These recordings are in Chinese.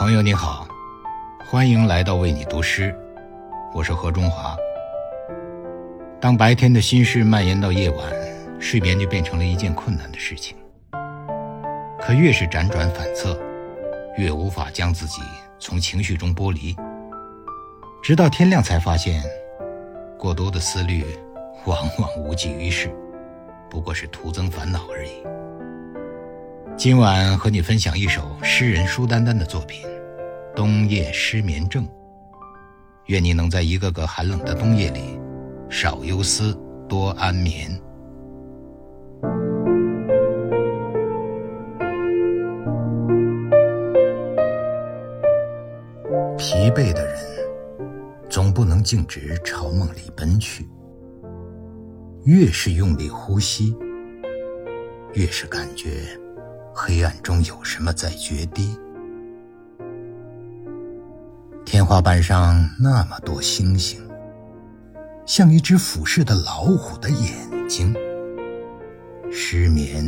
朋友你好，欢迎来到为你读诗，我是何中华。当白天的心事蔓延到夜晚，睡眠就变成了一件困难的事情。可越是辗转反侧，越无法将自己从情绪中剥离，直到天亮才发现，过多的思虑往往无济于事，不过是徒增烦恼而已。今晚和你分享一首诗人舒丹丹的作品《冬夜失眠症》。愿你能在一个个寒冷的冬夜里，少忧思，多安眠。疲惫的人，总不能径直朝梦里奔去。越是用力呼吸，越是感觉。黑暗中有什么在决堤？天花板上那么多星星，像一只俯视的老虎的眼睛。失眠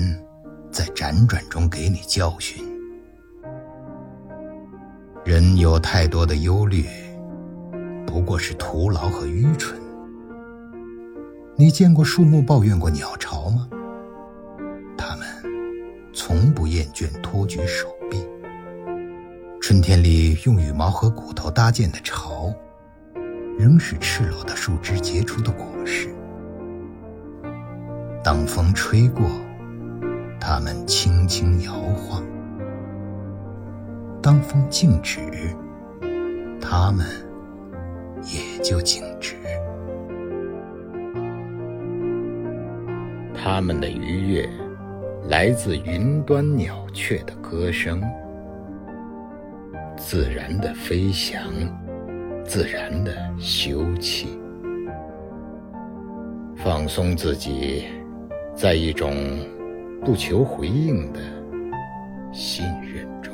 在辗转中给你教训。人有太多的忧虑，不过是徒劳和愚蠢。你见过树木抱怨过鸟巢吗？从不厌倦托举手臂。春天里用羽毛和骨头搭建的巢，仍是赤裸的树枝结出的果实。当风吹过，它们轻轻摇晃；当风静止，它们也就静止。它们的愉悦。来自云端鸟雀的歌声，自然的飞翔，自然的休憩，放松自己，在一种不求回应的信任中。